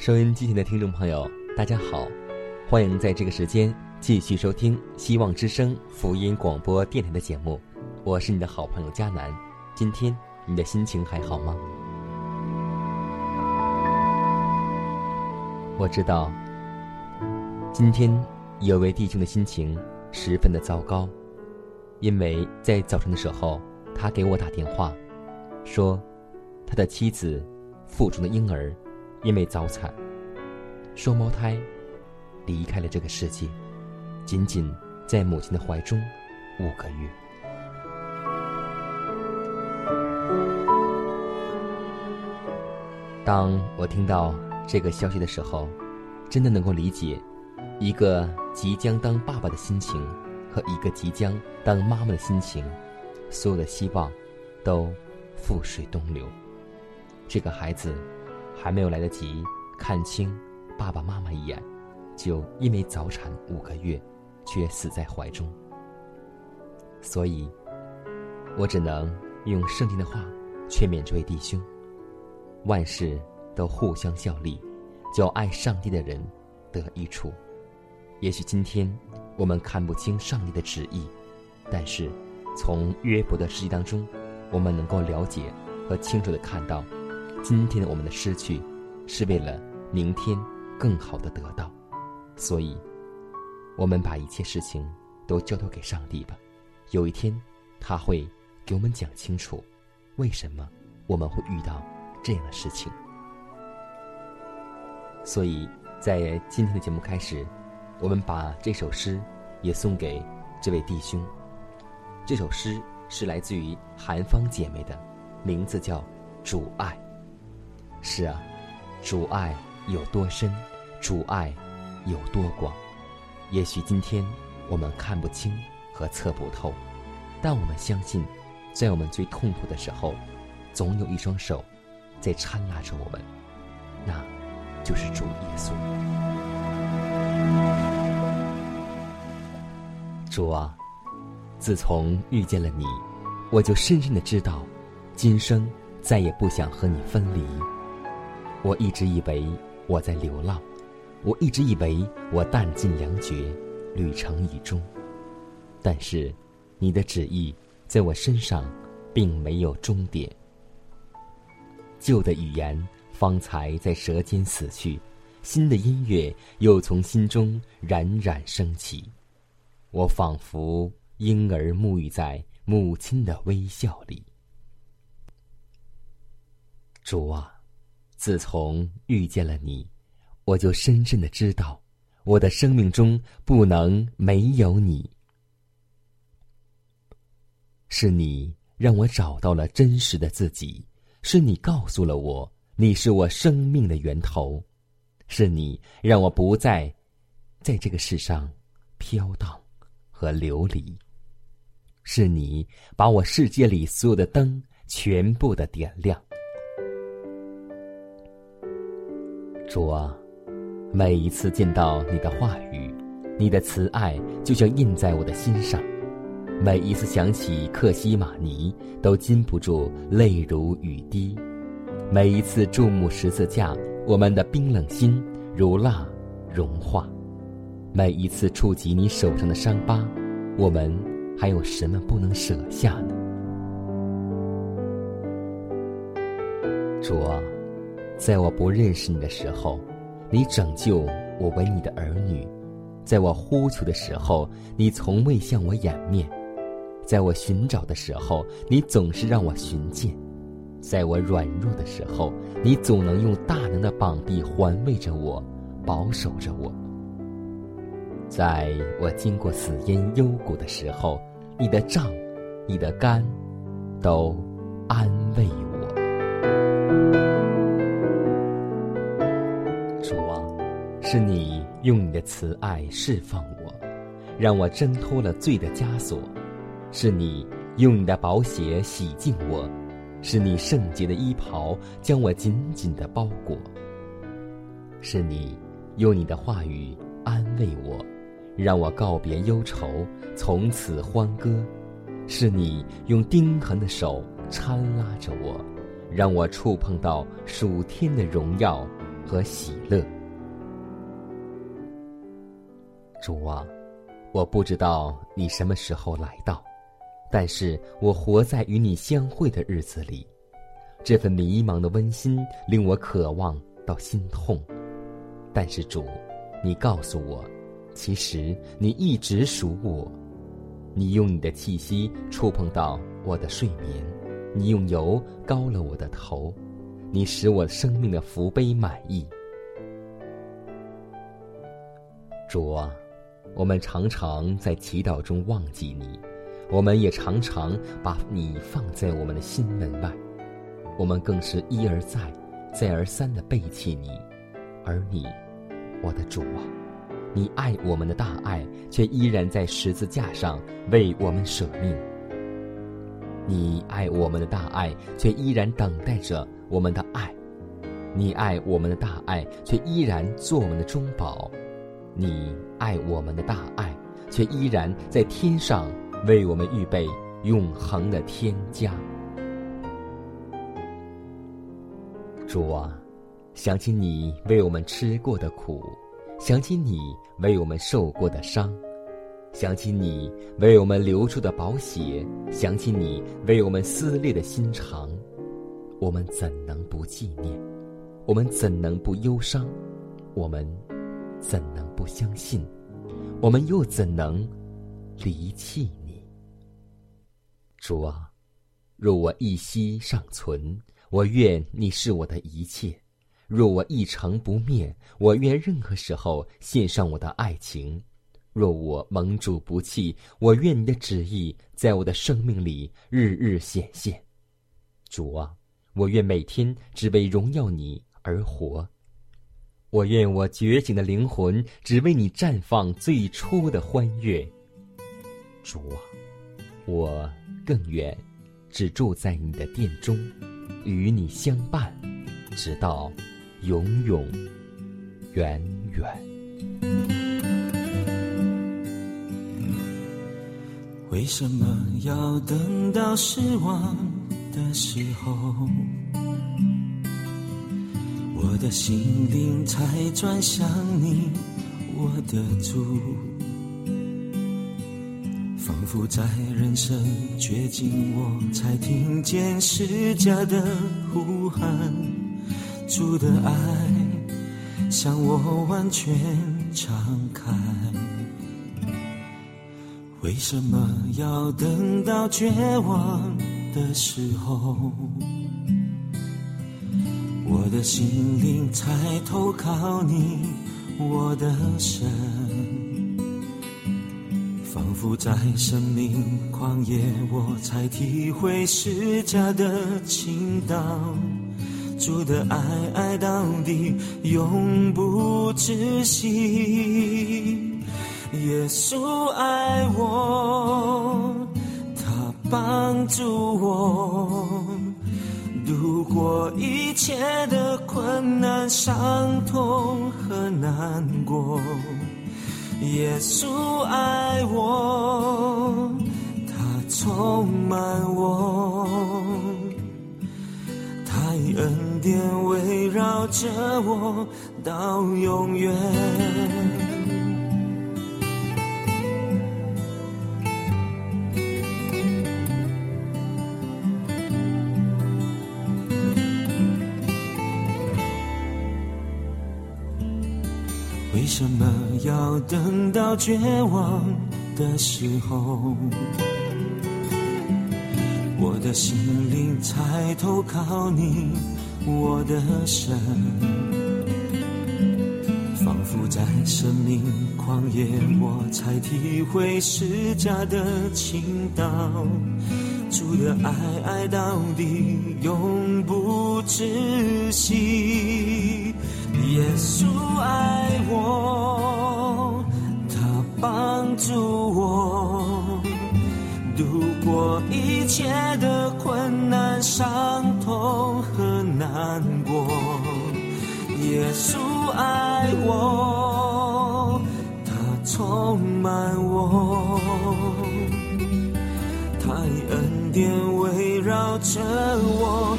收音机前的听众朋友，大家好，欢迎在这个时间继续收听希望之声福音广播电台的节目，我是你的好朋友佳楠。今天你的心情还好吗？我知道，今天有位弟兄的心情十分的糟糕，因为在早晨的时候，他给我打电话，说他的妻子腹中的婴儿因为早产，双胞胎离开了这个世界，仅仅在母亲的怀中五个月。当我听到这个消息的时候，真的能够理解一个即将当爸爸的心情和一个即将当妈妈的心情，所有的希望都付水东流。这个孩子还没有来得及看清爸爸妈妈一眼，就因为早产五个月，却死在怀中。所以，我只能用圣经的话劝勉这位弟兄。万事都互相效力，叫爱上帝的人得益处。也许今天我们看不清上帝的旨意，但是从约伯的事迹当中，我们能够了解和清楚的看到，今天我们的失去，是为了明天更好的得到。所以，我们把一切事情都交托给上帝吧。有一天，他会给我们讲清楚，为什么我们会遇到。这样的事情，所以在今天的节目开始，我们把这首诗也送给这位弟兄。这首诗是来自于韩芳姐妹的，名字叫《主爱》。是啊，主爱有多深，主爱有多广，也许今天我们看不清和测不透，但我们相信，在我们最痛苦的时候，总有一双手。在搀拉着我们，那就是主耶稣。主啊，自从遇见了你，我就深深的知道，今生再也不想和你分离。我一直以为我在流浪，我一直以为我弹尽粮绝，旅程已终。但是，你的旨意在我身上并没有终点。旧的语言方才在舌尖死去，新的音乐又从心中冉冉升起。我仿佛婴儿沐浴在母亲的微笑里。主啊，自从遇见了你，我就深深的知道，我的生命中不能没有你。是你让我找到了真实的自己。是你告诉了我，你是我生命的源头，是你让我不再在这个世上飘荡和流离，是你把我世界里所有的灯全部的点亮。主啊，每一次见到你的话语，你的慈爱就像印在我的心上。每一次想起克西玛尼，都禁不住泪如雨滴。每一次注目十字架，我们的冰冷心如蜡融化；每一次触及你手上的伤疤，我们还有什么不能舍下呢？主啊，在我不认识你的时候，你拯救我为你的儿女；在我呼求的时候，你从未向我掩面；在我寻找的时候，你总是让我寻见；在我软弱的时候，你总能用大能的膀臂环卫着我，保守着我；在我经过死荫幽谷的时候，你的杖、你的竿，都安慰我。是你用你的慈爱释放我，让我挣脱了罪的枷锁；是你用你的宝血洗净我，是你圣洁的衣袍将我紧紧的包裹；是你用你的话语安慰我，让我告别忧愁，从此欢歌；是你用钉痕的手搀拉着我。让我触碰到属天的荣耀和喜乐，主啊，我不知道你什么时候来到，但是我活在与你相会的日子里，这份迷茫的温馨令我渴望到心痛。但是主，你告诉我，其实你一直属我，你用你的气息触碰到我的睡眠。你用油膏了我的头，你使我生命的福杯满意。主啊，我们常常在祈祷中忘记你，我们也常常把你放在我们的心门外，我们更是一而再、再而三的背弃你。而你，我的主啊，你爱我们的大爱，却依然在十字架上为我们舍命。你爱我们的大爱，却依然等待着我们的爱；你爱我们的大爱，却依然做我们的中保；你爱我们的大爱，却依然在天上为我们预备永恒的天家。主啊，想起你为我们吃过的苦，想起你为我们受过的伤。想起你为我们流出的宝血，想起你为我们撕裂的心肠，我们怎能不纪念？我们怎能不忧伤？我们怎能不相信？我们又怎能离弃你？主啊，若我一息尚存，我愿你是我的一切；若我一成不灭，我愿任何时候献上我的爱情。若我蒙主不弃，我愿你的旨意在我的生命里日日显现。主啊，我愿每天只为荣耀你而活。我愿我觉醒的灵魂只为你绽放最初的欢悦。主啊，我更愿只住在你的殿中，与你相伴，直到永永远远。为什么要等到失望的时候，我的心灵才转向你，我的主？仿佛在人生绝境，我才听见释迦的呼喊，主的爱向我完全敞开。为什么要等到绝望的时候，我的心灵才投靠你，我的神？仿佛在生命旷野，我才体会释迦的倾倒，主的爱爱到底，永不止息。耶稣爱我，他帮助我度过一切的困难、伤痛和难过。耶稣爱我，他充满我，他恩典围绕着我到永远。什么要等到绝望的时候，我的心灵才投靠你，我的神？仿佛在生命旷野，我才体会释迦的倾倒，主的爱爱到底，永不止息。耶稣爱我，他帮助我度过一切的困难、伤痛和难过。耶稣爱我，他充满我，他以恩典围绕着我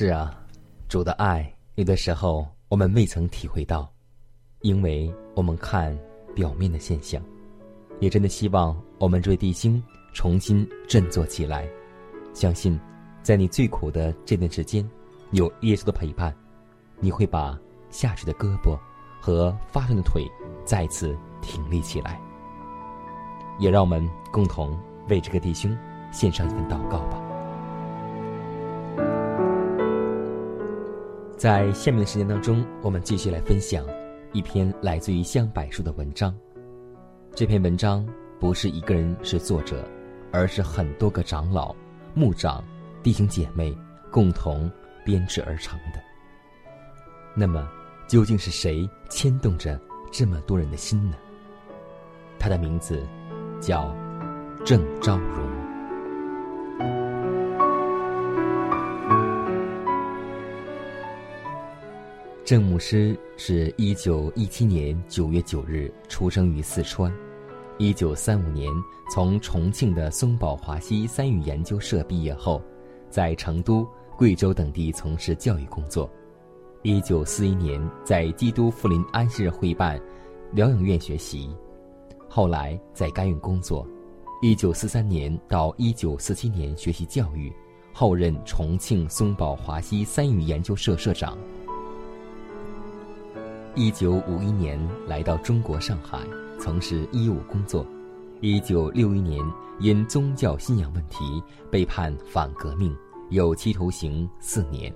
是啊，主的爱有的时候我们未曾体会到，因为我们看表面的现象。也真的希望我们这位弟兄重新振作起来，相信在你最苦的这段时间，有耶稣的陪伴，你会把下垂的胳膊和发酸的腿再次挺立起来。也让我们共同为这个弟兄献上一份祷告吧。在下面的时间当中，我们继续来分享一篇来自于香柏树的文章。这篇文章不是一个人是作者，而是很多个长老、牧长、弟兄姐妹共同编制而成的。那么，究竟是谁牵动着这么多人的心呢？他的名字叫郑昭荣。郑牧师是一九一七年九月九日出生于四川，一九三五年从重庆的松宝华西三语研究社毕业后，在成都、贵州等地从事教育工作。一九四一年在基督福临安息日会办疗养院学习，后来在该院工作。一九四三年到一九四七年学习教育，后任重庆松宝华西三语研究社社长。一九五一年来到中国上海，从事医务工作。一九六一年因宗教信仰问题被判反革命，有期徒刑四年。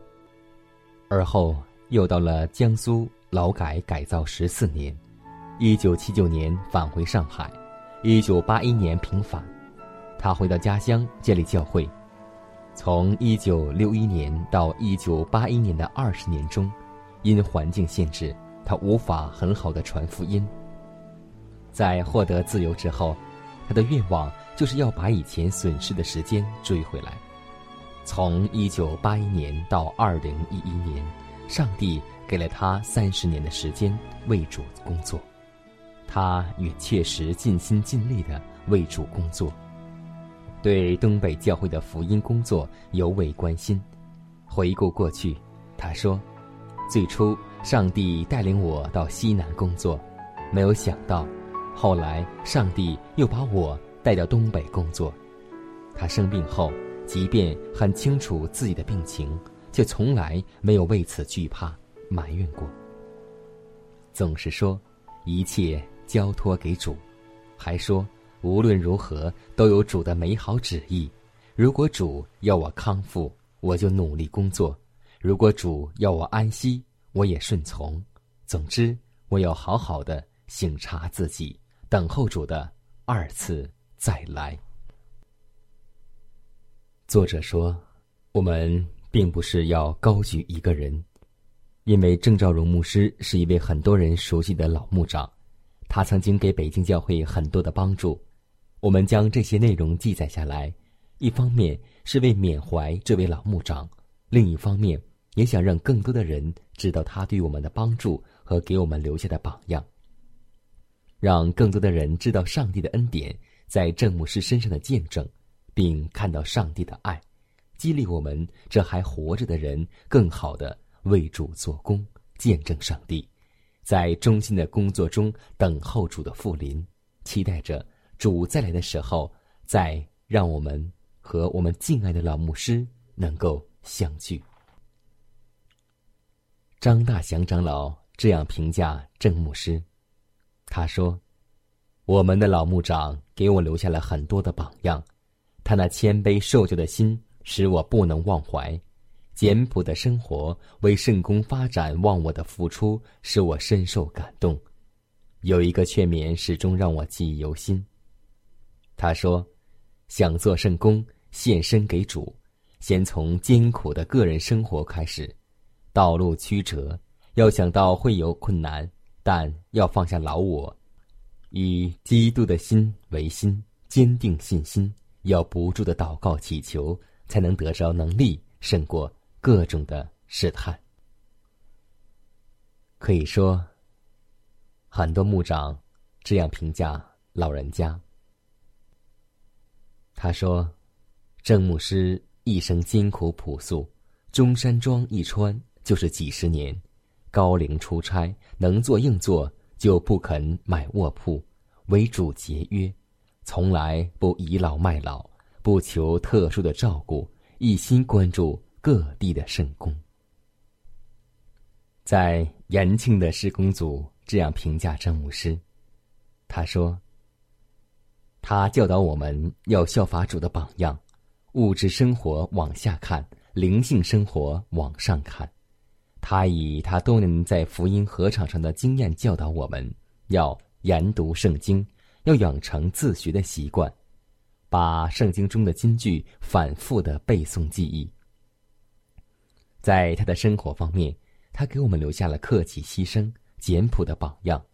而后又到了江苏劳改改造十四年。一九七九年返回上海，一九八一年平反，他回到家乡建立教会。从一九六一年到一九八一年的二十年中，因环境限制。他无法很好的传福音。在获得自由之后，他的愿望就是要把以前损失的时间追回来。从一九八一年到二零一一年，上帝给了他三十年的时间为主工作，他也切实尽心尽力的为主工作，对东北教会的福音工作尤为关心。回顾过去，他说：“最初。”上帝带领我到西南工作，没有想到，后来上帝又把我带到东北工作。他生病后，即便很清楚自己的病情，却从来没有为此惧怕埋怨过。总是说一切交托给主，还说无论如何都有主的美好旨意。如果主要我康复，我就努力工作；如果主要我安息，我也顺从。总之，我要好好的省察自己，等候主的二次再来。作者说：“我们并不是要高举一个人，因为郑兆荣牧师是一位很多人熟悉的老牧长，他曾经给北京教会很多的帮助。我们将这些内容记载下来，一方面是为缅怀这位老牧长，另一方面也想让更多的人知道他对我们的帮助和给我们留下的榜样，让更多的人知道上帝的恩典在郑牧师身上的见证。”并看到上帝的爱，激励我们这还活着的人更好的为主做工，见证上帝，在忠心的工作中等候主的复临，期待着主再来的时候，再让我们和我们敬爱的老牧师能够相聚。张大祥长老这样评价郑牧师，他说：“我们的老牧长给我留下了很多的榜样。”他那谦卑受教的心使我不能忘怀，简朴的生活为圣公发展忘我的付出使我深受感动。有一个劝勉始终让我记忆犹新。他说：“想做圣公，献身给主，先从艰苦的个人生活开始。道路曲折，要想到会有困难，但要放下老我，以基督的心为心，坚定信心。”要不住的祷告祈求，才能得着能力胜过各种的试探。可以说，很多牧长这样评价老人家。他说：“郑牧师一生艰苦朴素，中山装一穿就是几十年，高龄出差能坐硬座，就不肯买卧铺，为主节约。”从来不倚老卖老，不求特殊的照顾，一心关注各地的圣公。在延庆的施工组这样评价张牧师，他说：“他教导我们要效法主的榜样，物质生活往下看，灵性生活往上看。他以他多年在福音合场上的经验教导我们，要研读圣经。”要养成自学的习惯，把圣经中的金句反复的背诵记忆。在他的生活方面，他给我们留下了克己牺牲、简朴的榜样。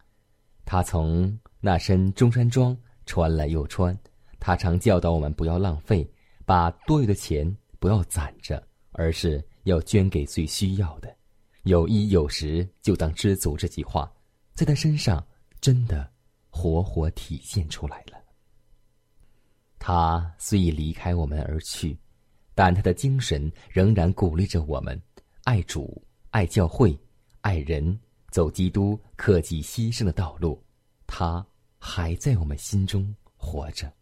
他从那身中山装穿了又穿，他常教导我们不要浪费，把多余的钱不要攒着，而是要捐给最需要的。有衣有食就当知足，这句话在他身上真的。活活体现出来了。他虽已离开我们而去，但他的精神仍然鼓励着我们爱主、爱教会、爱人，走基督克己牺牲的道路。他还在我们心中活着。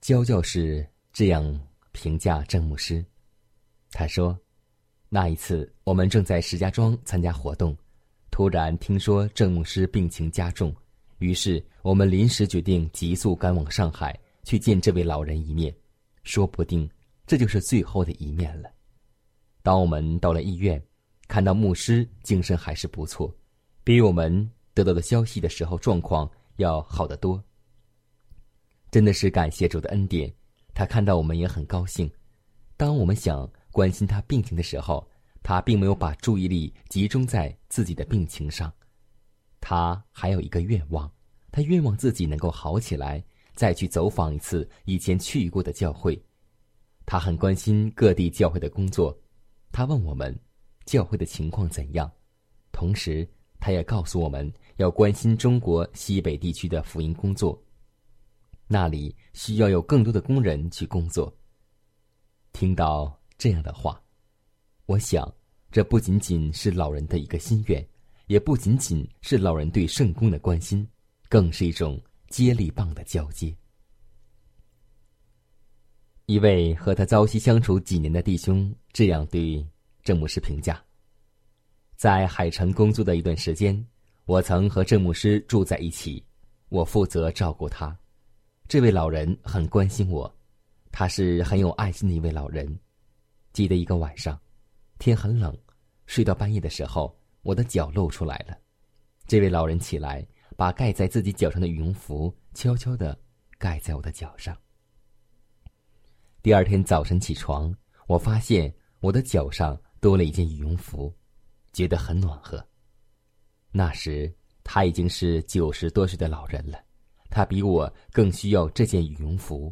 焦教士这样评价郑牧师，他说：“那一次，我们正在石家庄参加活动。”突然听说郑牧师病情加重，于是我们临时决定急速赶往上海去见这位老人一面，说不定这就是最后的一面了。当我们到了医院，看到牧师精神还是不错，比我们得到的消息的时候状况要好得多。真的是感谢主的恩典，他看到我们也很高兴。当我们想关心他病情的时候。他并没有把注意力集中在自己的病情上，他还有一个愿望，他愿望自己能够好起来，再去走访一次以前去过的教会。他很关心各地教会的工作，他问我们教会的情况怎样，同时他也告诉我们要关心中国西北地区的福音工作，那里需要有更多的工人去工作。听到这样的话。我想，这不仅仅是老人的一个心愿，也不仅仅是老人对圣公的关心，更是一种接力棒的交接。一位和他朝夕相处几年的弟兄这样对郑牧师评价：在海城工作的一段时间，我曾和郑牧师住在一起，我负责照顾他。这位老人很关心我，他是很有爱心的一位老人。记得一个晚上，天很冷，睡到半夜的时候，我的脚露出来了。这位老人起来，把盖在自己脚上的羽绒服悄悄的盖在我的脚上。第二天早晨起床，我发现我的脚上多了一件羽绒服，觉得很暖和。那时他已经是九十多岁的老人了，他比我更需要这件羽绒服，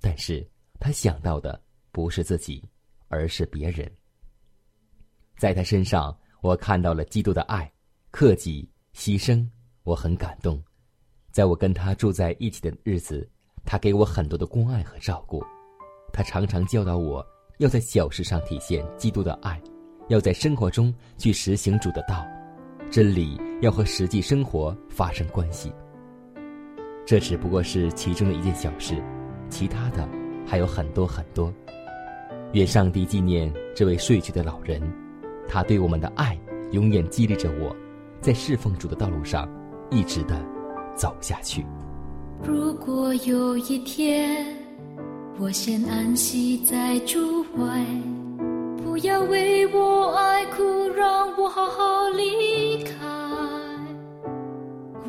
但是他想到的不是自己，而是别人。在他身上，我看到了基督的爱、克己、牺牲，我很感动。在我跟他住在一起的日子，他给我很多的关爱和照顾。他常常教导我，要在小事上体现基督的爱，要在生活中去实行主的道，真理要和实际生活发生关系。这只不过是其中的一件小事，其他的还有很多很多。愿上帝纪念这位睡去的老人，他对我们的爱永远激励着我，在侍奉主的道路上一直的走下去。如果有一天。我先安息在主怀，不要为我爱哭，让我好好离开。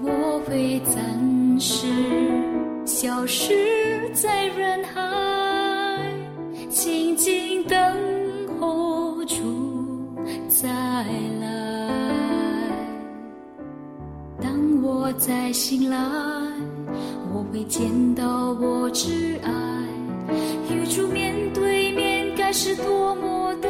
我会暂时消失在人海，静静等候主再来。当我再醒来，我会见到我挚爱。与主面对面，该是多么的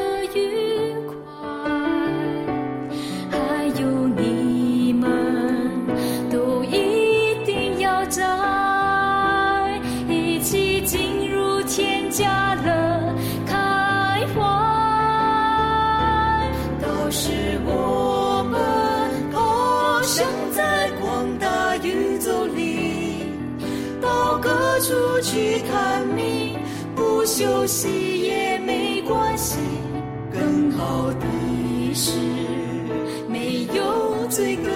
出去探秘。不休息也没关系，更好的是没有罪恶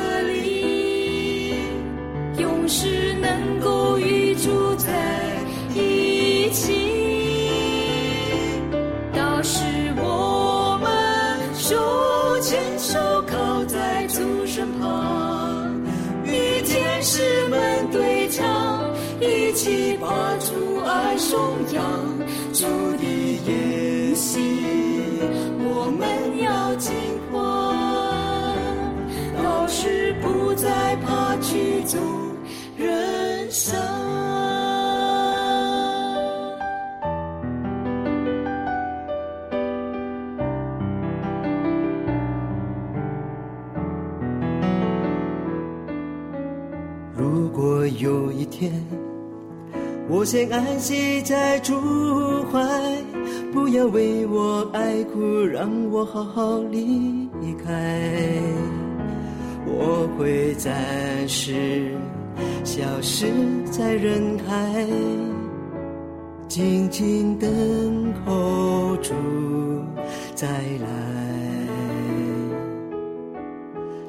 主的言行，我们要尽欢，老师不再怕去走人生。如果有一天。我先安息在主怀，不要为我爱哭，让我好好离开。我会暂时消失在人海，静静等候主再来。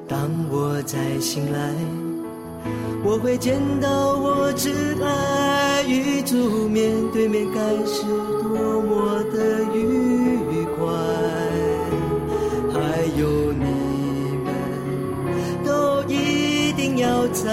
当我再醒来。我会见到我挚爱与主面对面，该是多么的愉快。还有你们，都一定要在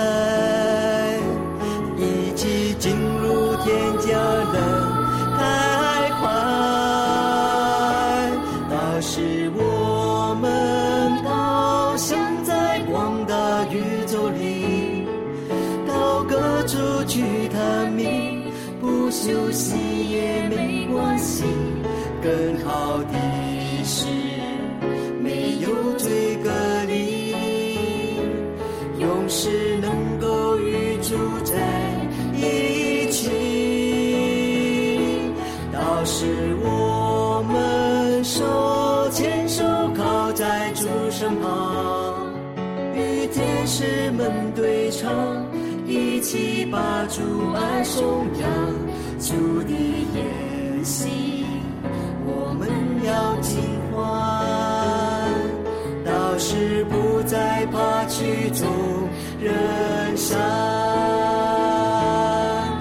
人山。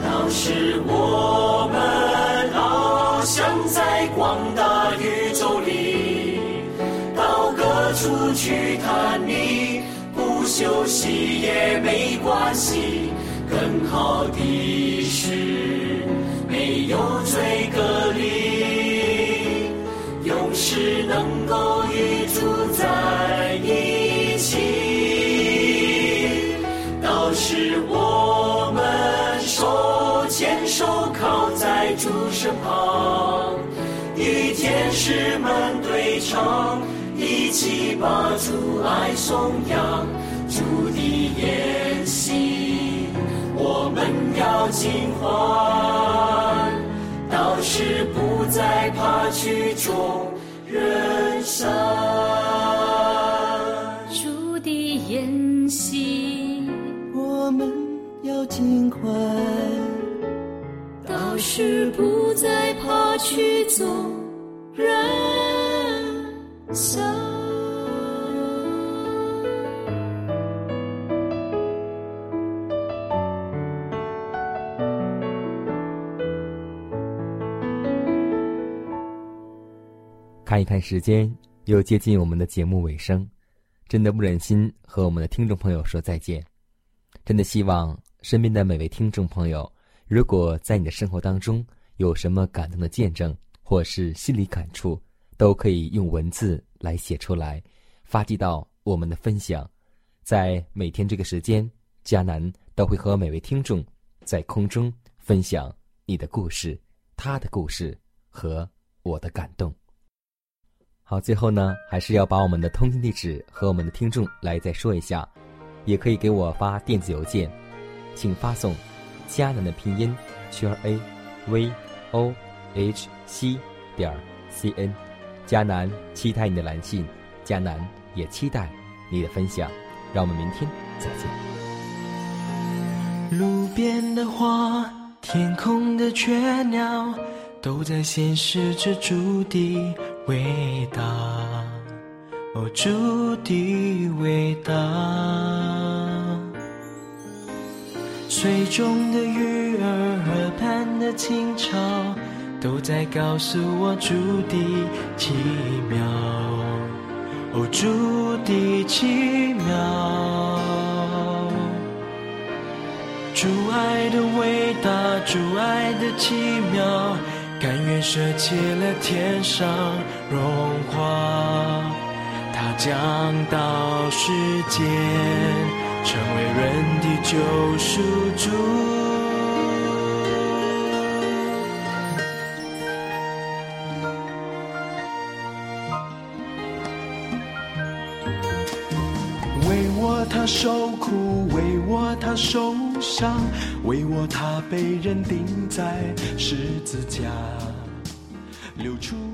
当时我们翱翔在广大宇宙里，到各处去探秘，不休息也没关系。更好的是，没有罪隔离，永世能够与主在身旁，与天使们对唱，一起把主爱颂扬，主的言行。我们要尽欢，到时不再怕曲终人散。是不再怕曲终人散。看一看时间，又接近我们的节目尾声，真的不忍心和我们的听众朋友说再见。真的希望身边的每位听众朋友，如果在你的生活当中有什么感动的见证，或是心理感触，都可以用文字来写出来，发寄到我们的分享。在每天这个时间，迦南都会和每位听众在空中分享你的故事、他的故事和我的感动。好，最后呢，还是要把我们的通信地址和我们的听众来再说一下，也可以给我发电子邮件，请发送“迦南”的拼音圈 a v o h c 点 c n，迦南期待你的来信，迦南也期待你的分享，让我们明天再见。路边的花，天空的雀鸟，都在显示着主的。伟大，哦，主的伟大。水中的鱼儿，河畔的青草，都在告诉我主的奇妙，哦，主的奇妙。主爱的伟大，主爱的奇妙。甘愿舍弃了天上荣华，他降到世间，成为人的救赎主。为我他受苦，为我他受伤，为我他被人钉在十字架，流出。